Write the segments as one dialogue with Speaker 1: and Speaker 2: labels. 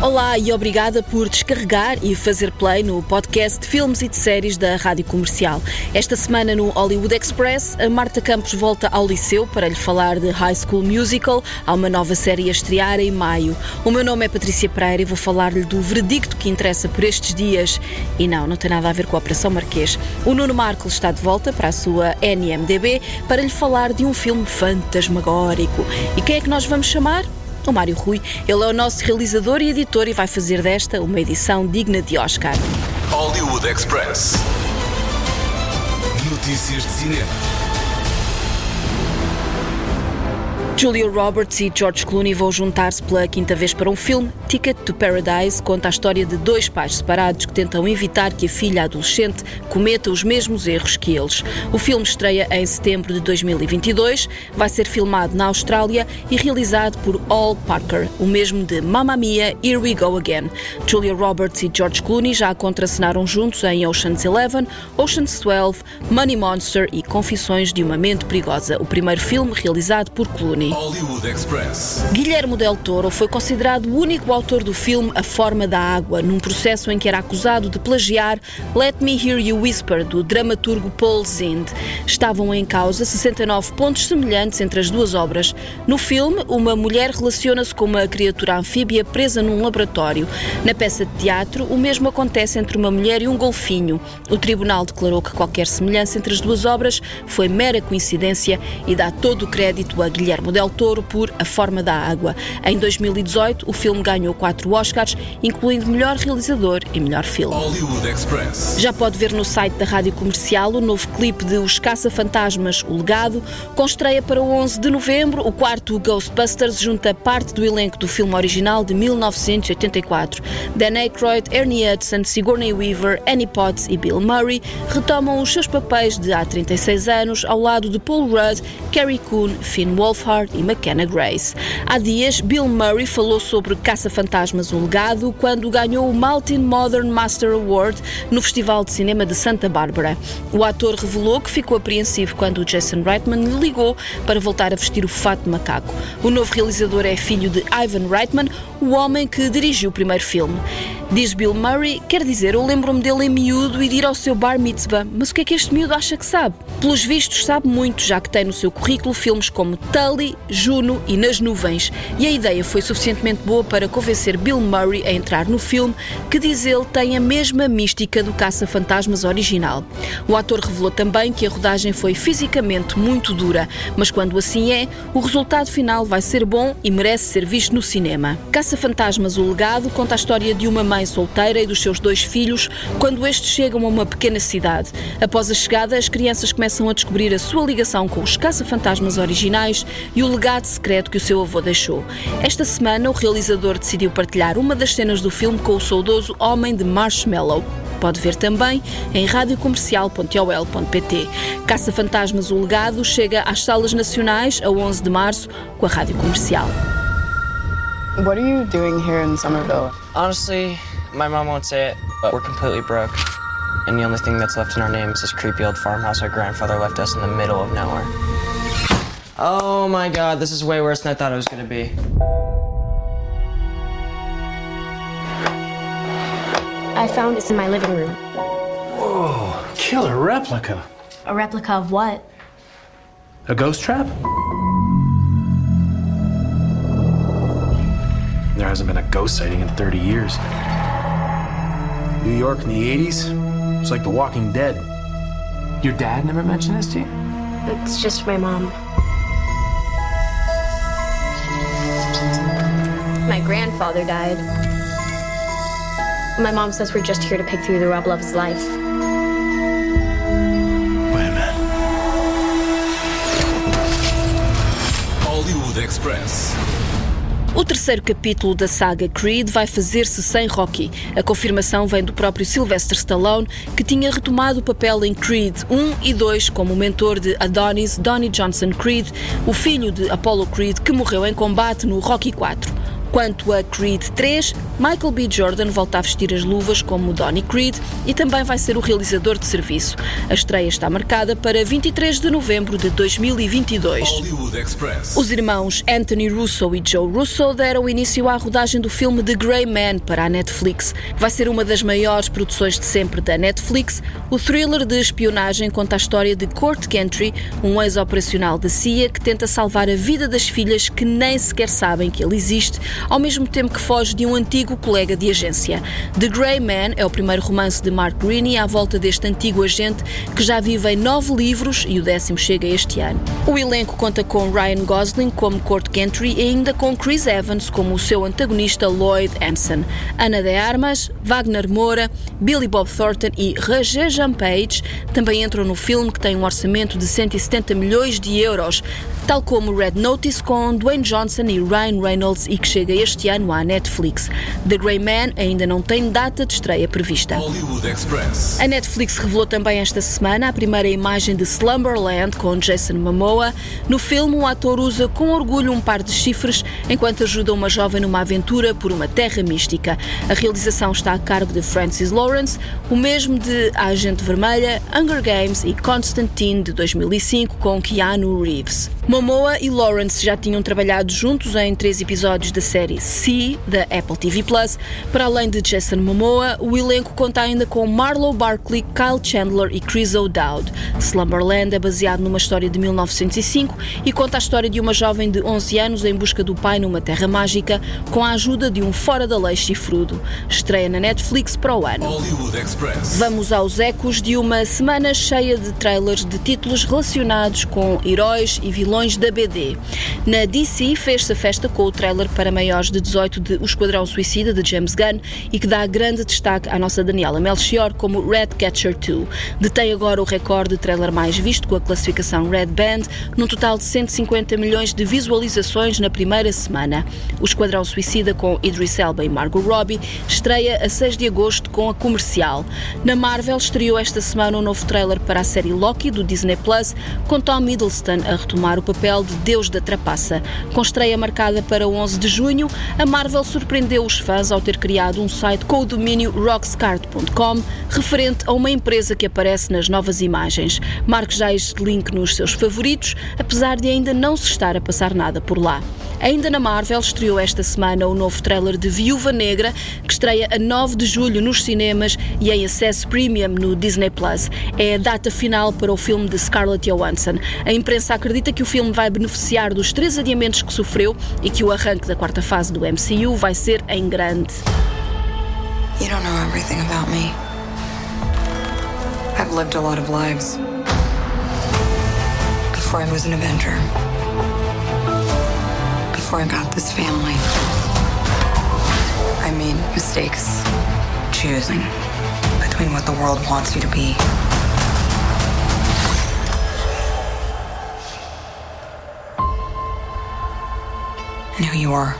Speaker 1: Olá e obrigada por descarregar e fazer play no podcast de filmes e de séries da Rádio Comercial. Esta semana no Hollywood Express, a Marta Campos volta ao Liceu para lhe falar de High School Musical. Há uma nova série a estrear em maio. O meu nome é Patrícia Pereira e vou falar-lhe do veredicto que interessa por estes dias. E não, não tem nada a ver com a Operação Marquês. O Nuno Marco está de volta para a sua NMDB para lhe falar de um filme fantasmagórico. E quem é que nós vamos chamar? O Mário Rui. Ele é o nosso realizador e editor e vai fazer desta uma edição digna de Oscar.
Speaker 2: Hollywood Express. Notícias de cinema.
Speaker 1: Julia Roberts e George Clooney vão juntar-se pela quinta vez para um filme. Ticket to Paradise conta a história de dois pais separados que tentam evitar que a filha adolescente cometa os mesmos erros que eles. O filme estreia em setembro de 2022, vai ser filmado na Austrália e realizado por Al Parker, o mesmo de Mamma Mia, Here We Go Again. Julia Roberts e George Clooney já contracenaram juntos em Ocean's Eleven, Ocean's 12, Money Monster e Confissões de uma Mente Perigosa, o primeiro filme realizado por Clooney.
Speaker 2: Hollywood Express.
Speaker 1: Guilherme Del Toro foi considerado o único autor do filme A Forma da Água, num processo em que era acusado de plagiar Let Me Hear You Whisper, do dramaturgo Paul Zind. Estavam em causa 69 pontos semelhantes entre as duas obras. No filme, uma mulher relaciona-se com uma criatura anfíbia presa num laboratório. Na peça de teatro, o mesmo acontece entre uma mulher e um golfinho. O tribunal declarou que qualquer semelhança entre as duas obras foi mera coincidência e dá todo o crédito a Guilherme Del Toro por A Forma da Água. Em 2018, o filme ganhou quatro Oscars, incluindo melhor realizador e melhor filme.
Speaker 2: Hollywood Express.
Speaker 1: Já pode ver no site da Rádio Comercial o novo clipe de Os Caça-Fantasmas, O Legado, com estreia para o 11 de novembro. O quarto Ghostbusters junta parte do elenco do filme original de 1984. Dan Aykroyd, Ernie Hudson, Sigourney Weaver, Annie Potts e Bill Murray retomam os seus papéis de há 36 anos ao lado de Paul Rudd, Carrie Coon, Finn Wolfhard e McKenna Grace. Há dias, Bill Murray falou sobre Caça-Fantasmas O Legado quando ganhou o Maltin Modern Master Award no Festival de Cinema de Santa Bárbara. O ator revelou que ficou apreensivo quando Jason Reitman lhe ligou para voltar a vestir o fato de macaco. O novo realizador é filho de Ivan Reitman, o homem que dirigiu o primeiro filme. Diz Bill Murray, quer dizer, eu lembro-me dele em miúdo e de ir ao seu bar mitzvah, mas o que é que este miúdo acha que sabe? Pelos vistos, sabe muito, já que tem no seu currículo filmes como Tully, Juno e Nas Nuvens, e a ideia foi suficientemente boa para convencer Bill Murray a entrar no filme, que diz ele tem a mesma mística do Caça-Fantasmas original. O ator revelou também que a rodagem foi fisicamente muito dura, mas quando assim é, o resultado final vai ser bom e merece ser visto no cinema. Caça-Fantasmas O Legado conta a história de uma mãe mãe solteira e dos seus dois filhos quando estes chegam a uma pequena cidade. Após a chegada, as crianças começam a descobrir a sua ligação com os caça-fantasmas originais e o legado secreto que o seu avô deixou. Esta semana, o realizador decidiu partilhar uma das cenas do filme com o saudoso Homem de Marshmallow. Pode ver também em radiocomercial.ol.pt. Caça-Fantasmas O Legado chega às salas nacionais a 11 de março com a Rádio Comercial.
Speaker 3: What are you doing here in Somerville?
Speaker 4: Honestly, my mom won't say it, but we're completely broke. And the only thing that's left in our name is this creepy old farmhouse our grandfather left us in the middle of nowhere. Oh my god, this is way worse than I thought it was gonna be.
Speaker 5: I found this in my living room.
Speaker 6: Whoa, killer replica.
Speaker 5: A replica of what?
Speaker 6: A ghost trap? There hasn't been a ghost sighting in 30 years. New York in the 80s? It's like The Walking Dead. Your dad never mentioned this to you?
Speaker 5: It's just my mom. My grandfather died. My mom says we're just here to pick through the rubble of his life.
Speaker 6: Wait a minute.
Speaker 2: Hollywood Express.
Speaker 1: O terceiro capítulo da saga Creed vai fazer-se sem Rocky. A confirmação vem do próprio Sylvester Stallone, que tinha retomado o papel em Creed 1 e 2 como mentor de Adonis Donnie Johnson Creed, o filho de Apollo Creed que morreu em combate no Rocky 4. Quanto a Creed 3, Michael B. Jordan volta a vestir as luvas como Donnie Creed e também vai ser o realizador de serviço. A estreia está marcada para 23 de novembro de 2022.
Speaker 2: Hollywood Express.
Speaker 1: Os irmãos Anthony Russo e Joe Russo deram início à rodagem do filme The Grey Man para a Netflix. Vai ser uma das maiores produções de sempre da Netflix. O thriller de espionagem conta a história de Court Gentry, um ex-operacional da CIA que tenta salvar a vida das filhas que nem sequer sabem que ele existe, ao mesmo tempo que foge de um antigo colega de agência. The Grey Man é o primeiro romance de Mark Greene à volta deste antigo agente que já vive em nove livros e o décimo chega este ano. O elenco conta com Ryan Gosling como Court Gentry e ainda com Chris Evans como o seu antagonista Lloyd Anson. Ana de Armas, Wagner Moura, Billy Bob Thornton e Rajesh Page também entram no filme que tem um orçamento de 170 milhões de euros, tal como Red Notice com Dwayne Johnson e Ryan Reynolds e que chega este ano à Netflix. The Grey Man ainda não tem data de estreia prevista. A Netflix revelou também esta semana a primeira imagem de Slumberland com Jason Momoa. No filme, o ator usa com orgulho um par de chifres enquanto ajuda uma jovem numa aventura por uma terra mística. A realização está a cargo de Francis Lawrence, o mesmo de A Agente Vermelha, Hunger Games e Constantine de 2005 com Keanu Reeves. Momoa e Lawrence já tinham trabalhado juntos em três episódios da série C da Apple TV Plus. Para além de Jason Momoa, o elenco conta ainda com Marlo Barkley, Kyle Chandler e Chris O'Dowd. Slumberland é baseado numa história de 1905 e conta a história de uma jovem de 11 anos em busca do pai numa terra mágica com a ajuda de um fora-da-lei chifrudo. Estreia na Netflix para o ano. Vamos aos ecos de uma semana cheia de trailers de títulos relacionados com heróis e vilões da BD. Na DC fez-se a festa com o trailer para maiores de 18 de O Esquadrão Suicida de James Gunn e que dá grande destaque à nossa Daniela Melchior como Red Catcher 2. Detém agora o recorde de trailer mais visto com a classificação Red Band, num total de 150 milhões de visualizações na primeira semana. O Esquadrão Suicida com Idris Elba e Margot Robbie estreia a 6 de agosto com a comercial. Na Marvel estreou esta semana um novo trailer para a série Loki do Disney Plus, com Tom Hiddleston a retomar o papel de Deus da Trapaça. Com estreia marcada para 11 de junho, a Marvel surpreendeu os fãs ao ter criado um site com o domínio rockscard.com, referente a uma empresa que aparece nas novas imagens. Marque já este link nos seus favoritos, apesar de ainda não se estar a passar nada por lá. Ainda na Marvel estreou esta semana o novo trailer de Viúva Negra, que estreia a 9 de julho nos cinemas e em acesso premium no Disney Plus. É a data final para o filme de Scarlett Johansson. A imprensa acredita que o filme vai beneficiar dos três adiamentos que sofreu e que o arranque da quarta fase do MCU vai ser em grande.
Speaker 7: You don't know everything about me. I've lived a lot of lives. Before I was an Avenger. Before I got this family. I made mistakes choosing between what the world wants you to be and who you are.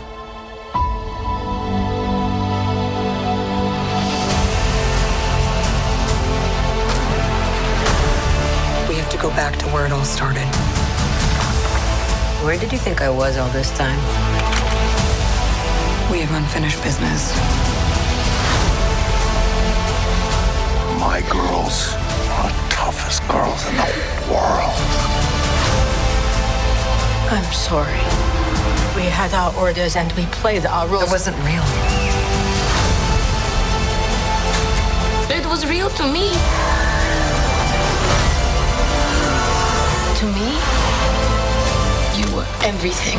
Speaker 7: To go back to where it all started.
Speaker 8: Where did you think I was all this time?
Speaker 7: We have unfinished business.
Speaker 9: My girls are the toughest girls in the world.
Speaker 10: I'm sorry. We had our orders and we played our roles.
Speaker 7: It wasn't real.
Speaker 5: It was real to me.
Speaker 10: To me, you were everything.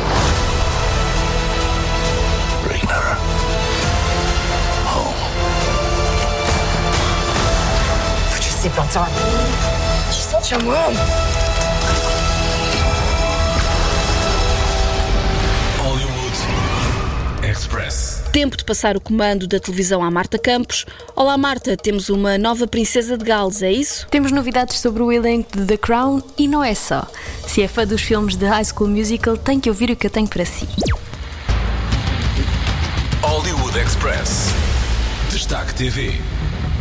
Speaker 9: Bring her home.
Speaker 10: Put your seatbelts on. She's not your mom.
Speaker 2: Hollywood Express.
Speaker 1: Tempo de passar o comando da televisão à Marta Campos. Olá Marta, temos uma nova princesa de Gales, é isso?
Speaker 11: Temos novidades sobre o elenco de The Crown e não é só. Se é fã dos filmes de High School Musical, tem que ouvir o que eu tenho para si.
Speaker 2: Hollywood Express. Destaque TV.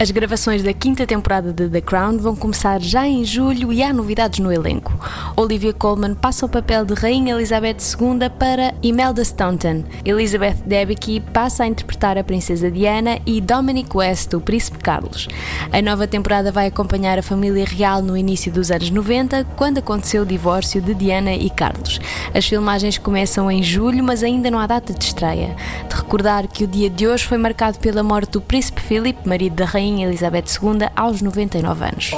Speaker 11: As gravações da quinta temporada de The Crown vão começar já em julho e há novidades no elenco. Olivia Colman passa o papel de Rainha Elizabeth II para Imelda Staunton. Elizabeth Debicki passa a interpretar a Princesa Diana e Dominic West, o Príncipe Carlos. A nova temporada vai acompanhar a família real no início dos anos 90, quando aconteceu o divórcio de Diana e Carlos. As filmagens começam em julho, mas ainda não há data de estreia. De recordar que o dia de hoje foi marcado pela morte do Príncipe Philip, marido da Rainha Rainha Elizabeth II aos 99 anos.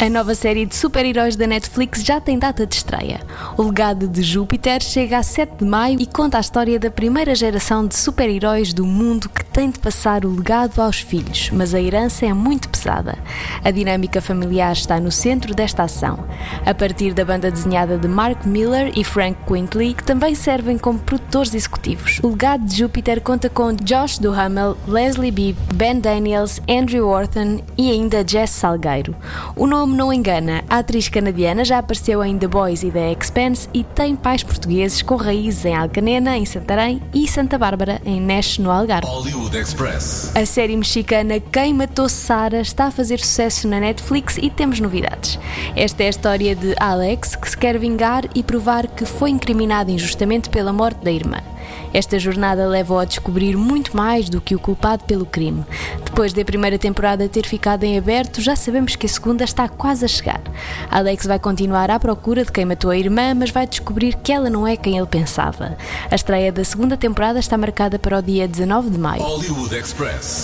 Speaker 11: A nova série de super-heróis da Netflix já tem data de estreia. O legado de Júpiter chega a 7 de maio e conta a história da primeira geração de super-heróis do mundo que tem de passar o legado aos filhos, mas a herança é muito pesada. A dinâmica familiar está no centro desta ação. A partir da banda desenhada de Mark Miller e Frank Quintley, que também servem como produtores executivos. O legado de Júpiter conta com Josh Duhamel, Leslie Bibb, Ben Daniel Daniels, Andrew Orton e ainda Jess Salgueiro. O nome não engana, a atriz canadiana já apareceu em The Boys e The Expanse e tem pais portugueses com raízes em Alcanena, em Santarém e Santa Bárbara, em Neche, no Algarve. A série mexicana Quem Matou Sara está a fazer sucesso na Netflix e temos novidades. Esta é a história de Alex, que se quer vingar e provar que foi incriminado injustamente pela morte da irmã. Esta jornada leva-o a descobrir muito mais do que o culpado pelo crime. Depois da primeira temporada ter ficado em aberto, já sabemos que a segunda está quase a chegar. Alex vai continuar à procura de quem matou a irmã, mas vai descobrir que ela não é quem ele pensava. A estreia da segunda temporada está marcada para o dia 19 de maio.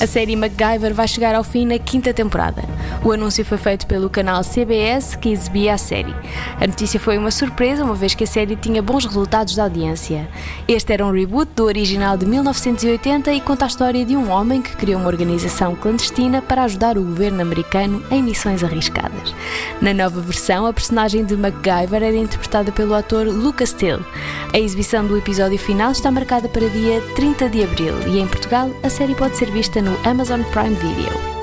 Speaker 11: A série MacGyver vai chegar ao fim na quinta temporada. O anúncio foi feito pelo canal CBS, que exibia a série. A notícia foi uma surpresa, uma vez que a série tinha bons resultados de audiência. Este era um reboot do original de 1980 e conta a história de um homem que criou uma organização clandestina para ajudar o governo americano em missões arriscadas. Na nova versão, a personagem de MacGyver era interpretada pelo ator Lucas Till. A exibição do episódio final está marcada para dia 30 de abril e em Portugal a série pode ser vista no Amazon Prime Video.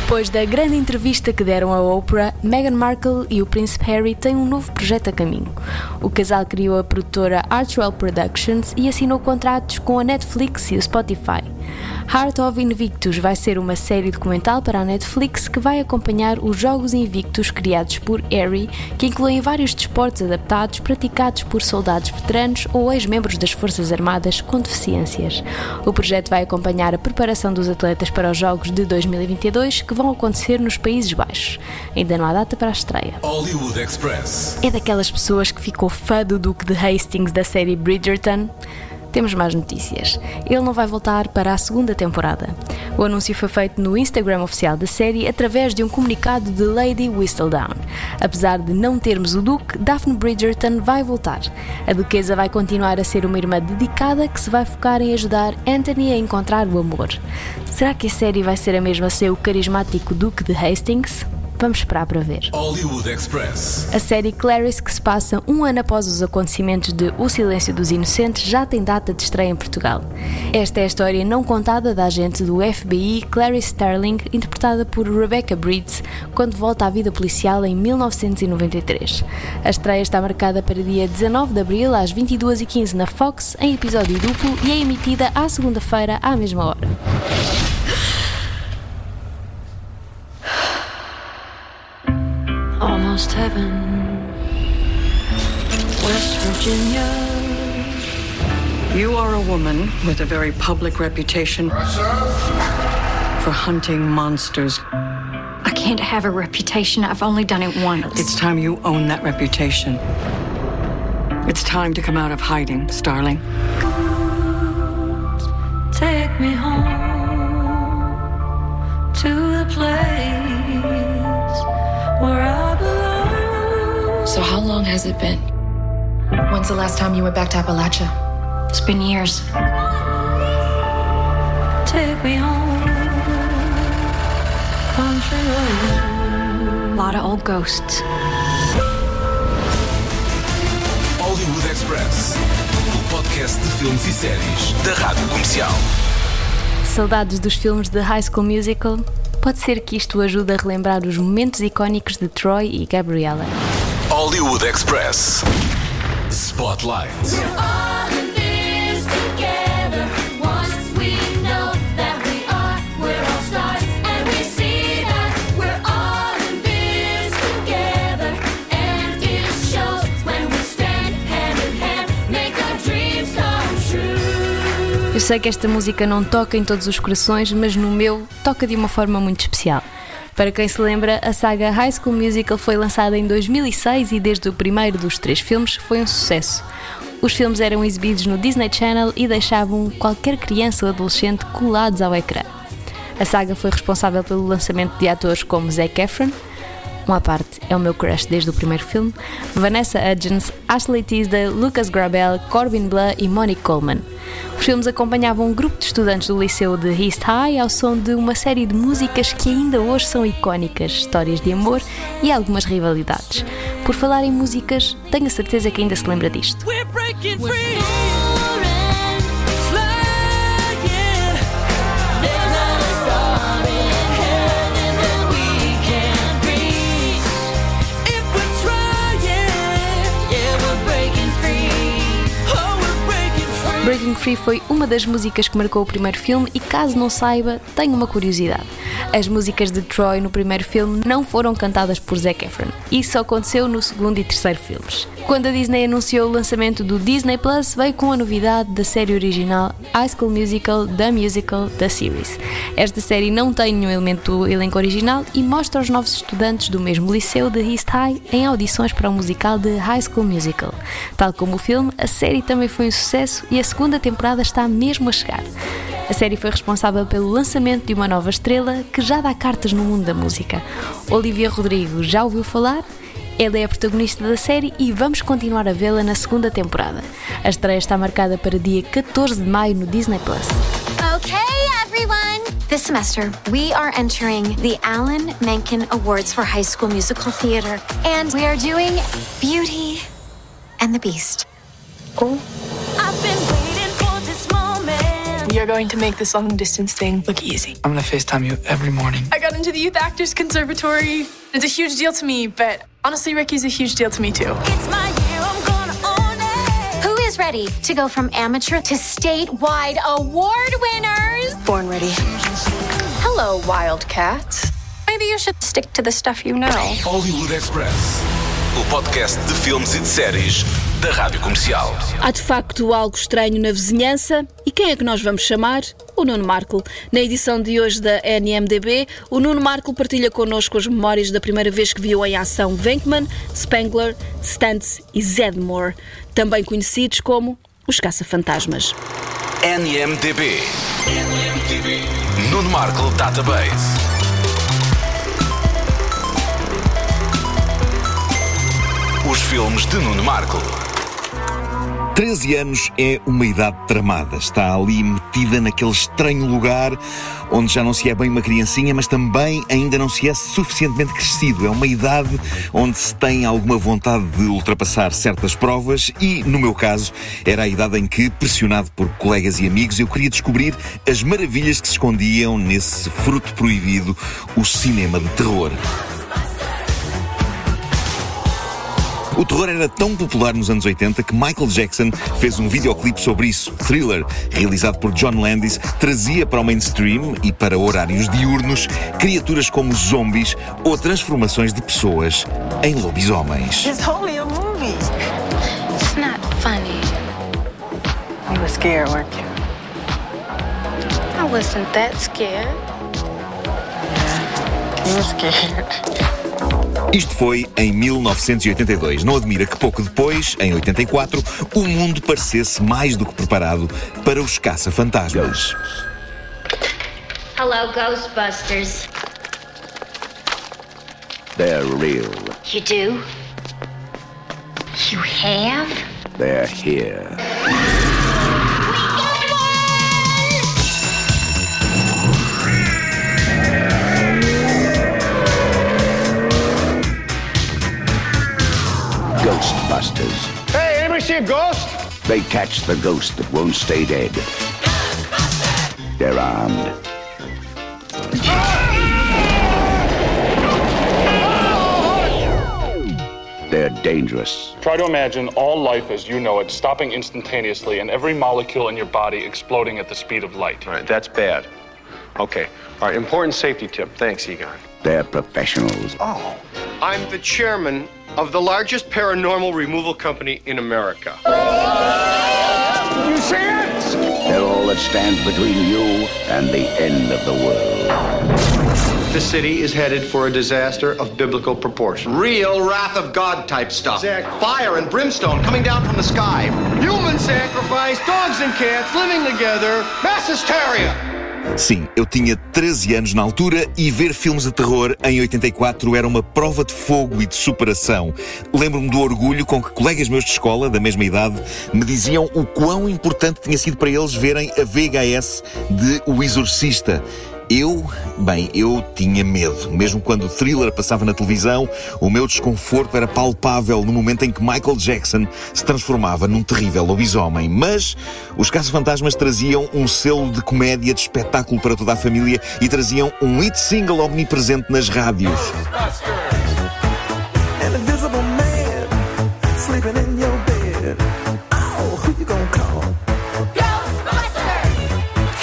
Speaker 11: Depois da grande entrevista que deram à Oprah, Meghan Markle e o príncipe Harry têm um novo projeto a caminho. O casal criou a produtora Archwell Productions e assinou contratos com a Netflix e o Spotify. Heart of Invictus vai ser uma série documental para a Netflix que vai acompanhar os Jogos Invictus criados por Harry, que incluem vários desportos adaptados praticados por soldados veteranos ou ex-membros das Forças Armadas com deficiências. O projeto vai acompanhar a preparação dos atletas para os Jogos de 2022 que vão acontecer nos Países Baixos. Ainda não há data para a estreia.
Speaker 2: Hollywood Express.
Speaker 11: É daquelas pessoas que ficou fã do Duque de Hastings da série Bridgerton? Temos mais notícias. Ele não vai voltar para a segunda temporada. O anúncio foi feito no Instagram oficial da série através de um comunicado de Lady Whistledown. Apesar de não termos o Duque, Daphne Bridgerton vai voltar. A Duquesa vai continuar a ser uma irmã dedicada que se vai focar em ajudar Anthony a encontrar o amor. Será que a série vai ser a mesma sem o carismático Duque de Hastings? Vamos esperar para ver.
Speaker 2: Hollywood Express.
Speaker 11: A série Clarice, que se passa um ano após os acontecimentos de O Silêncio dos Inocentes, já tem data de estreia em Portugal. Esta é a história não contada da agente do FBI Clarice Starling, interpretada por Rebecca Breeds, quando volta à vida policial em 1993. A estreia está marcada para dia 19 de abril, às 22h15 na Fox, em episódio duplo, e é emitida à segunda-feira, à mesma hora.
Speaker 12: Almost heaven. West Virginia.
Speaker 13: You are a woman with a very public reputation for hunting monsters.
Speaker 14: I can't have a reputation. I've only done it once.
Speaker 13: It's time you own that reputation. It's time to come out of hiding, Starling.
Speaker 12: Take me home to the place where I
Speaker 5: so, how long has it been?
Speaker 14: When's the last time you went back to Appalachia? It's been years.
Speaker 12: Take me home, A
Speaker 14: lot of old ghosts.
Speaker 2: Hollywood Express, o podcast de filmes e séries da Rádio Comercial.
Speaker 11: Saudades dos filmes de High School Musical? Pode ser que isto ajude a relembrar os momentos icónicos de Troy e Gabriella.
Speaker 2: Hollywood Express. Spotlight.
Speaker 11: Eu sei que esta música não toca em todos os corações, mas no meu toca de uma forma muito especial. Para quem se lembra, a saga High School Musical foi lançada em 2006 e desde o primeiro dos três filmes foi um sucesso. Os filmes eram exibidos no Disney Channel e deixavam qualquer criança ou adolescente colados ao ecrã. A saga foi responsável pelo lançamento de atores como Zac Efron, um à parte, é o meu crush desde o primeiro filme, Vanessa Hudgens, Ashley Tisdale, Lucas Grabel, Corbin Bleu e Monique Coleman. Os filmes acompanhavam um grupo de estudantes do liceu de East High ao som de uma série de músicas que ainda hoje são icónicas, histórias de amor e algumas rivalidades. Por falar em músicas, tenho a certeza que ainda se lembra disto. Breaking Free foi uma das músicas que marcou o primeiro filme e caso não saiba, tenho uma curiosidade. As músicas de Troy no primeiro filme não foram cantadas por Zac Efron. Isso aconteceu no segundo e terceiro filmes. Quando a Disney anunciou o lançamento do Disney Plus, veio com a novidade da série original High School Musical, The Musical, The Series. Esta série não tem nenhum elemento do elenco original e mostra os novos estudantes do mesmo liceu de East High em audições para o musical de High School Musical. Tal como o filme, a série também foi um sucesso e a segunda temporada está mesmo a chegar. A série foi responsável pelo lançamento de uma nova estrela que já dá cartas no mundo da música. Olivia Rodrigo já ouviu falar? Ela é a protagonista da série e vamos continuar a vê-la na segunda temporada. A estreia está marcada para dia 14 de maio no Disney Plus.
Speaker 15: Okay, everyone. This semester, we are entering the Alan Menken Awards for High School Musical Theater, and we are doing Beauty and the Beast.
Speaker 3: Oh. We are going to make this long distance thing look easy.
Speaker 6: I'm gonna FaceTime you every morning.
Speaker 3: I got into the Youth Actors Conservatory. It's a huge deal to me, but honestly, Ricky's a huge deal to me too.
Speaker 15: Who is ready to go from amateur to statewide award winners?
Speaker 3: Born ready. Hello, Wildcats. Maybe you should stick to the stuff you know.
Speaker 2: Hollywood Express, o podcast de filmes e de séries da Rádio Comercial.
Speaker 1: Há de facto algo estranho na vizinhança. E quem é que nós vamos chamar? O Nuno Marco. Na edição de hoje da NMDB, o Nuno Marco partilha connosco as memórias da primeira vez que viu em ação Venkman, Spengler, Stantz e Zedmore, também conhecidos como os Caça-Fantasmas.
Speaker 2: NMDB. Nuno Marco Database. Os filmes de Nuno Marco.
Speaker 16: 13 anos é uma idade tramada. Está ali naquele estranho lugar onde já não se é bem uma criancinha, mas também ainda não se é suficientemente crescido. É uma idade onde se tem alguma vontade de ultrapassar certas provas e, no meu caso, era a idade em que, pressionado por colegas e amigos, eu queria descobrir as maravilhas que se escondiam nesse fruto proibido, o cinema de terror. O terror era tão popular nos anos 80 que Michael Jackson fez um videoclipe sobre isso. Thriller, realizado por John Landis, trazia para o mainstream e para horários diurnos criaturas como zombies ou transformações de pessoas em lobisomens.
Speaker 17: It's only a movie.
Speaker 14: It's not funny.
Speaker 17: You were scared, weren't you?
Speaker 14: I wasn't that scared.
Speaker 17: You were scared.
Speaker 16: Isto foi em 1982. Não admira que pouco depois, em 84, o mundo parecesse mais do que preparado para os caça-fantasmas.
Speaker 18: Hello, Ghostbusters.
Speaker 9: They're real.
Speaker 18: You do? You have?
Speaker 9: They're here. They catch the ghost that won't stay dead. They're armed. They're dangerous.
Speaker 19: Try to imagine all life as you know it stopping instantaneously and every molecule in your body exploding at the speed of light.
Speaker 20: All right, that's bad. Okay. All right, important safety tip. Thanks, Egon.
Speaker 9: They're professionals.
Speaker 20: Oh, I'm the chairman of the largest paranormal removal company in America.
Speaker 9: You see it? They're all that stands between you and the end of the world.
Speaker 20: The city is headed for a disaster of biblical proportion. Real wrath of God type stuff. Fire and brimstone coming down from the sky. Human sacrifice, dogs and cats living together, mass hysteria.
Speaker 16: Sim, eu tinha 13 anos na altura e ver filmes de terror em 84 era uma prova de fogo e de superação. Lembro-me do orgulho com que colegas meus de escola, da mesma idade, me diziam o quão importante tinha sido para eles verem a VHS de O Exorcista. Eu, bem, eu tinha medo. Mesmo quando o thriller passava na televisão, o meu desconforto era palpável no momento em que Michael Jackson se transformava num terrível lobisomem. Mas os caça-fantasmas traziam um selo de comédia, de espetáculo para toda a família e traziam um hit single omnipresente nas rádios.
Speaker 12: An invisible man sleeping in your bed.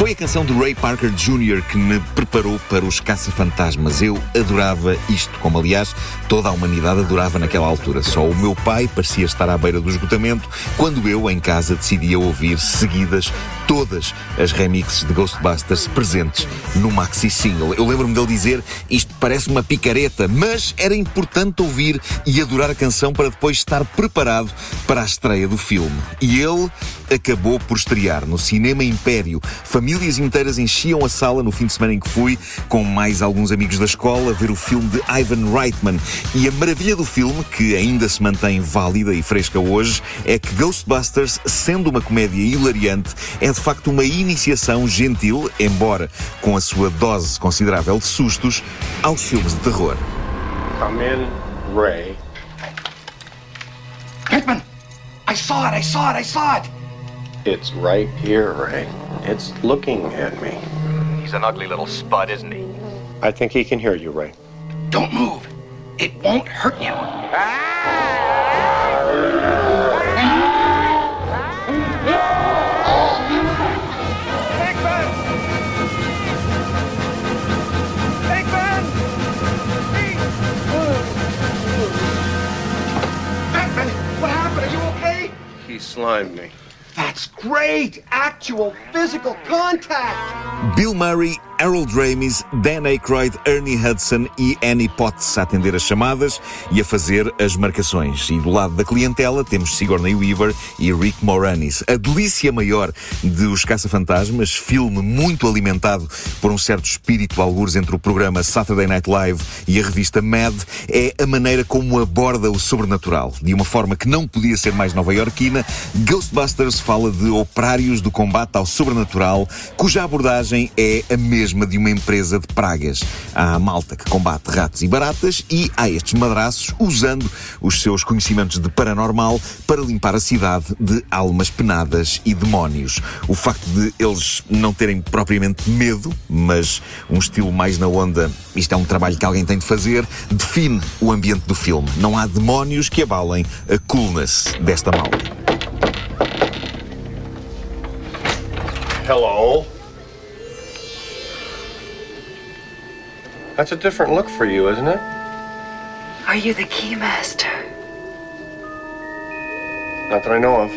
Speaker 16: Foi a canção de Ray Parker Jr. que me preparou para os caça-fantasmas. Eu adorava isto, como aliás toda a humanidade adorava naquela altura. Só o meu pai parecia estar à beira do esgotamento quando eu, em casa, decidia ouvir seguidas todas as remixes de Ghostbusters presentes no maxi single. Eu lembro-me dele dizer isto parece uma picareta, mas era importante ouvir e adorar a canção para depois estar preparado para a estreia do filme. E ele acabou por estrear no Cinema Império. Famílias inteiras enchiam a sala no fim de semana em que fui, com mais alguns amigos da escola, ver o filme de Ivan Reitman. E a maravilha do filme, que ainda se mantém válida e fresca hoje, é que Ghostbusters, sendo uma comédia hilariante, é de facto uma iniciação gentil, embora com a sua dose considerável de sustos, aos filmes de terror.
Speaker 20: Come in, Ray.
Speaker 9: Pinkman! I saw it, I saw it, I saw it!
Speaker 20: It's right here, Ray. It's looking at me.
Speaker 21: He's an ugly little spud, isn't he?
Speaker 20: I think he can hear you, Ray.
Speaker 9: Don't move. It won't hurt you. Pinkman, what happened? Are you okay?
Speaker 20: He slimed me.
Speaker 9: That's great! Actual physical contact!
Speaker 16: Bill Murray, Harold Ramis, Dan Aykroyd, Ernie Hudson e Annie Potts a atender as chamadas e a fazer as marcações. E do lado da clientela temos Sigourney Weaver e Rick Moranis. A delícia maior de Os Caça-Fantasmas, filme muito alimentado por um certo espírito algures entre o programa Saturday Night Live e a revista Mad, é a maneira como aborda o sobrenatural. De uma forma que não podia ser mais nova-iorquina, Ghostbusters fala de operários do combate ao sobrenatural, cuja abordagem é a mesma de uma empresa de pragas. Há a malta que combate ratos e baratas e há estes madraços usando os seus conhecimentos de paranormal para limpar a cidade de almas penadas e demónios. O facto de eles não terem propriamente medo, mas um estilo mais na onda, isto é um trabalho que alguém tem de fazer, define o ambiente do filme. Não há demónios que abalem a coolness desta malta.
Speaker 20: Hello. That's a different look for you, isn't it?
Speaker 7: Are you the keymaster?
Speaker 20: Not that I know of.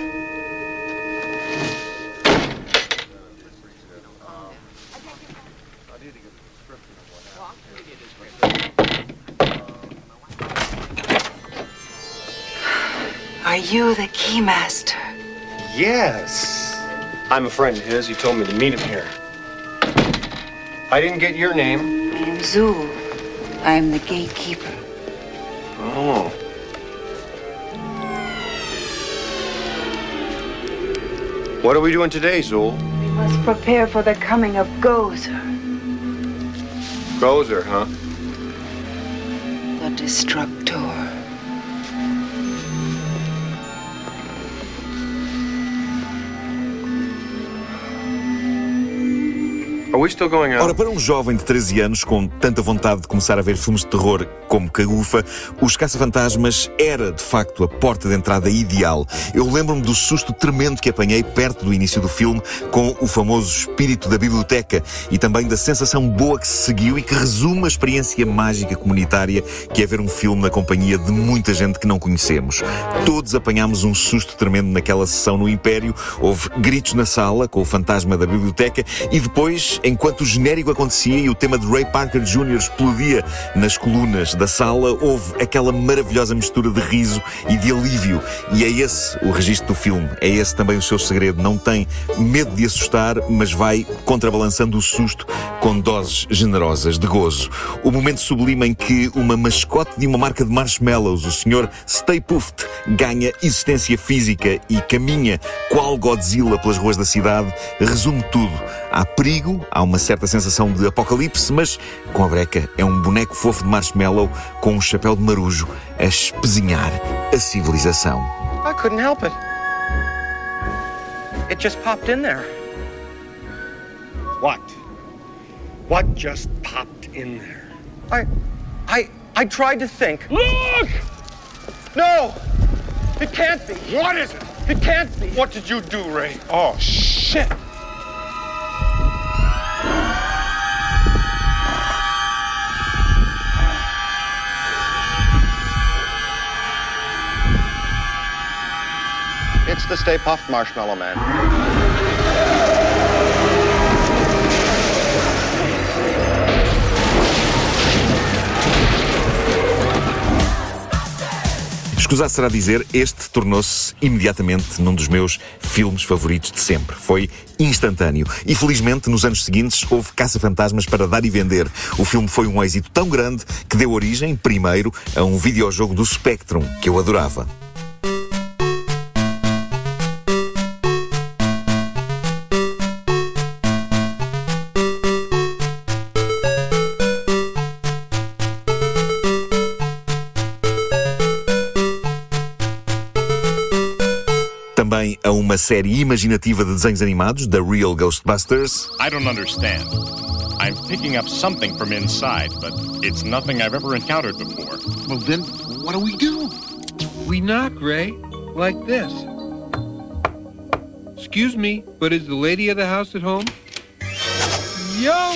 Speaker 7: Are you the keymaster?
Speaker 20: Yes. I'm a friend of his. He told me to meet him here. I didn't get your name.
Speaker 7: Zool. I am the gatekeeper.
Speaker 20: Oh. What are we doing today, Zool?
Speaker 7: We must prepare for the coming of Gozer,
Speaker 20: Gozer, huh?
Speaker 7: the Destructor.
Speaker 16: Ora, para um jovem de 13 anos com tanta vontade de começar a ver filmes de terror como Cagufa, Os Caça-Fantasmas era, de facto, a porta de entrada ideal. Eu lembro-me do susto tremendo que apanhei perto do início do filme com o famoso espírito da biblioteca e também da sensação boa que se seguiu e que resume a experiência mágica comunitária que é ver um filme na companhia de muita gente que não conhecemos. Todos apanhámos um susto tremendo naquela sessão no Império, houve gritos na sala com o fantasma da biblioteca e depois, enquanto o genérico acontecia e o tema de Ray Parker Jr. explodia nas colunas da sala, houve aquela maravilhosa mistura de riso e de alívio. E é esse o registro do filme, é esse também o seu segredo. Não tem medo de assustar, mas vai contrabalançando o susto com doses generosas de gozo. O momento sublime em que uma mascote de uma marca de marshmallows, o Sr. Stay Puft, ganha existência física e caminha qual Godzilla pelas ruas da cidade, resume tudo. Há perigo, há uma certa sensação de apocalipse, mas com a breca é um boneco fofo de marshmallow com um chapéu de marujo a espezinhar a civilização.
Speaker 20: I couldn't help it. It just popped in there.
Speaker 22: What? What just popped in there?
Speaker 20: I, I, I tried to think.
Speaker 22: Look!
Speaker 20: No! It can't be.
Speaker 22: What is it?
Speaker 20: It can't be.
Speaker 22: What did you do, Ray? Oh, shit.
Speaker 20: The Stay Puft Marshmallow Man.
Speaker 16: Escusar será dizer, este tornou-se imediatamente num dos meus filmes favoritos de sempre. Foi instantâneo. E felizmente, nos anos seguintes, houve caça-fantasmas para dar e vender. O filme foi um êxito tão grande que deu origem, primeiro, a um videojogo do Spectrum, que eu adorava. Série imaginativa de desenhos animados, The Real Ghostbusters.
Speaker 23: I don't understand. I'm picking up something from inside, but it's nothing I've ever encountered before.
Speaker 24: Well, then, what do we do?
Speaker 25: We knock, Ray, like this. Excuse me, but is the lady of the house at home? Yo!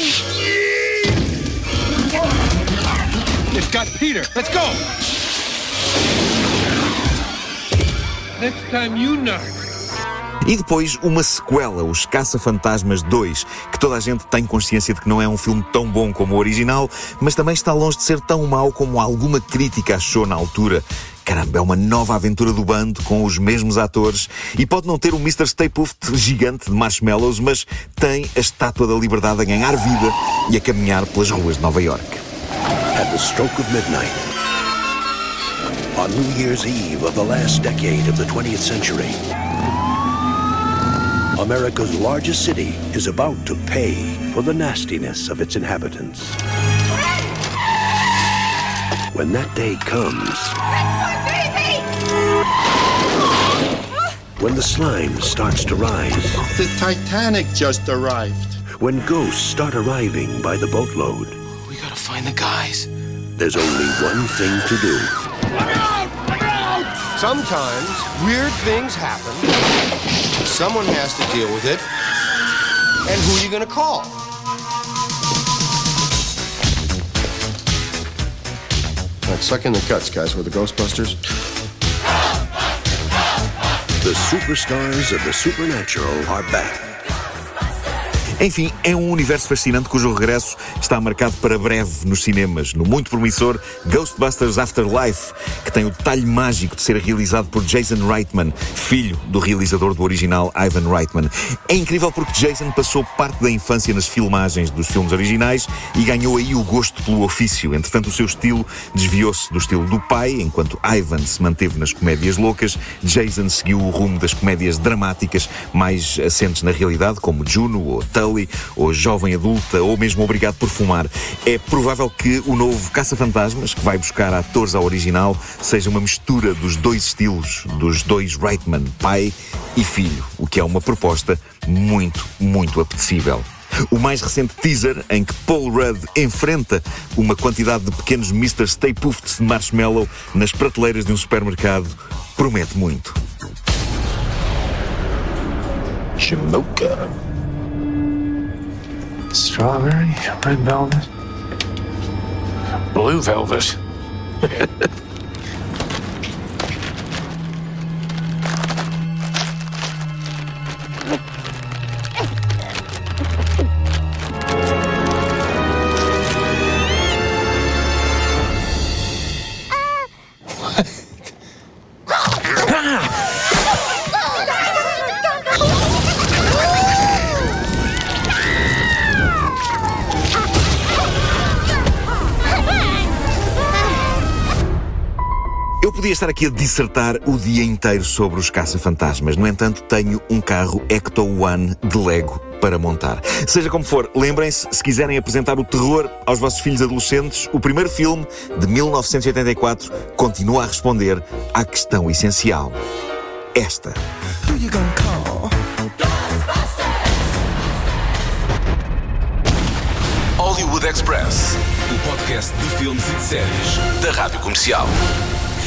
Speaker 22: It's got Peter. Let's go.
Speaker 25: Next time you knock.
Speaker 16: E depois uma sequela, Os Caça-Fantasmas 2, que toda a gente tem consciência de que não é um filme tão bom como o original, mas também está longe de ser tão mau como alguma crítica achou na altura. Caramba, é uma nova aventura do bando com os mesmos atores e pode não ter o Mr. Puft gigante de marshmallows, mas tem a estátua da liberdade a ganhar vida e a caminhar pelas ruas de Nova York.
Speaker 26: At the stroke of midnight, on New Year's Eve of the last decade of the 20th century, America's largest city is about to pay for the nastiness of its inhabitants. When that day comes, when the slime starts to rise,
Speaker 22: The Titanic just arrived.
Speaker 26: when ghosts start arriving by the boatload,
Speaker 22: We gotta find the guys.
Speaker 26: there's only one thing to do.
Speaker 20: Sometimes weird things happen. Someone has to deal with it. And who are you gonna call?
Speaker 22: All right, suck in the cuts, guys. We're the Ghostbusters.
Speaker 26: The superstars of the supernatural are back.
Speaker 16: Enfim, é um universo fascinante cujo regresso está marcado para breve nos cinemas, no muito promissor Ghostbusters Afterlife, que tem o detalhe mágico de ser realizado por Jason Reitman, filho do realizador do original Ivan Reitman. É incrível porque Jason passou parte da infância nas filmagens dos filmes originais e ganhou aí o gosto pelo ofício. Entretanto, o seu estilo desviou-se do estilo do pai, enquanto Ivan se manteve nas comédias loucas, Jason seguiu o rumo das comédias dramáticas mais assentes na realidade, como Juno ou Tully, ou Jovem Adulta, ou mesmo Obrigado por Fumar. É provável que o novo Caça-Fantasmas, que vai buscar atores ao original, seja uma mistura dos dois estilos, dos dois Reitman, pai e filho, o que é uma proposta muito, muito apetecível. O mais recente teaser, em que Paul Rudd enfrenta uma quantidade de pequenos Mr. Stay Puffed de marshmallow nas prateleiras de um supermercado, promete muito.
Speaker 6: Jamocha. Strawberry, red velvet, blue velvet.
Speaker 16: estar aqui a dissertar o dia inteiro sobre os caça-fantasmas. No entanto, tenho um carro Ecto One de Lego para montar. Seja como for, lembrem-se, se quiserem apresentar o terror aos vossos filhos adolescentes, o primeiro filme, de 1984, continua a responder à questão essencial. Esta.
Speaker 12: Who you gonna call?
Speaker 2: Hollywood Express, o podcast de filmes e de séries da Rádio Comercial.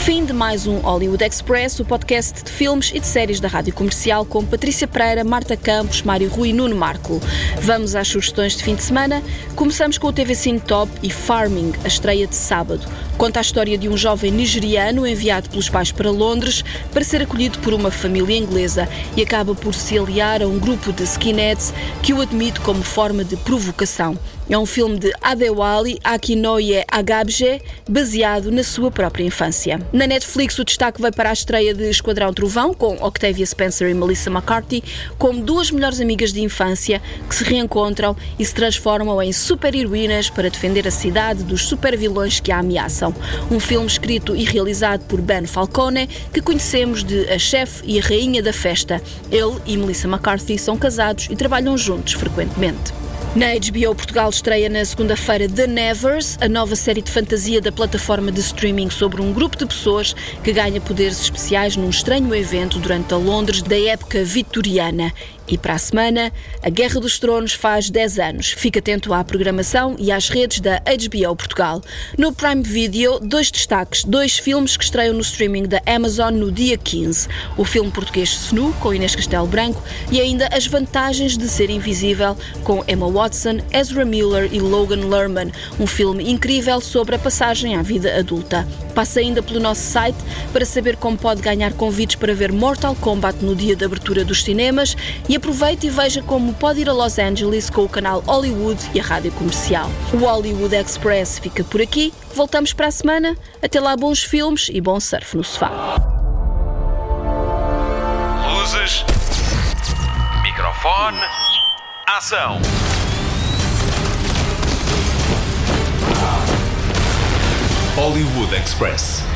Speaker 1: Fim de mais um Hollywood Express, o podcast de filmes e de séries da Rádio Comercial com Patrícia Pereira, Marta Campos, Mário Rui e Nuno Marco. Vamos às sugestões de fim de semana. Começamos com o TV Cine Top e Farming, a estreia de sábado. Conta a história de um jovem nigeriano enviado pelos pais para Londres para ser acolhido por uma família inglesa e acaba por se aliar a um grupo de skinheads que o admite como forma de provocação. É um filme de Adewale Akinoye Agabje, baseado na sua própria infância. Na Netflix, o destaque vai para a estreia de Esquadrão Trovão, com Octavia Spencer e Melissa McCarthy, como duas melhores amigas de infância que se reencontram e se transformam em super-heroínas para defender a cidade dos super-vilões que a ameaçam. Um filme escrito e realizado por Ben Falcone, que conhecemos de A Chefe e a Rainha da Festa. Ele e Melissa McCarthy são casados e trabalham juntos frequentemente. Na HBO Portugal estreia na segunda-feira The Nevers, a nova série de fantasia da plataforma de streaming sobre um grupo de pessoas que ganha poderes especiais num estranho evento durante a Londres da época vitoriana. E para a semana, a Guerra dos Tronos faz 10 anos. Fique atento à programação e às redes da HBO Portugal. No Prime Video, dois destaques, dois filmes que estreiam no streaming da Amazon no dia 15. O filme português Snu, com Inês Castelo Branco, e ainda As Vantagens de Ser Invisível, com Emma Watson, Ezra Miller e Logan Lerman. Um filme incrível sobre a passagem à vida adulta. Passe ainda pelo nosso site para saber como pode ganhar convites para ver Mortal Kombat no dia de abertura dos cinemas e aproveite e veja como pode ir a Los Angeles com o canal Hollywood e a rádio comercial. O Hollywood Express fica por aqui. Voltamos para a semana. Até lá, bons filmes e bom surf no sofá.
Speaker 2: Luzes. Microfone. Ação. Hollywood Express.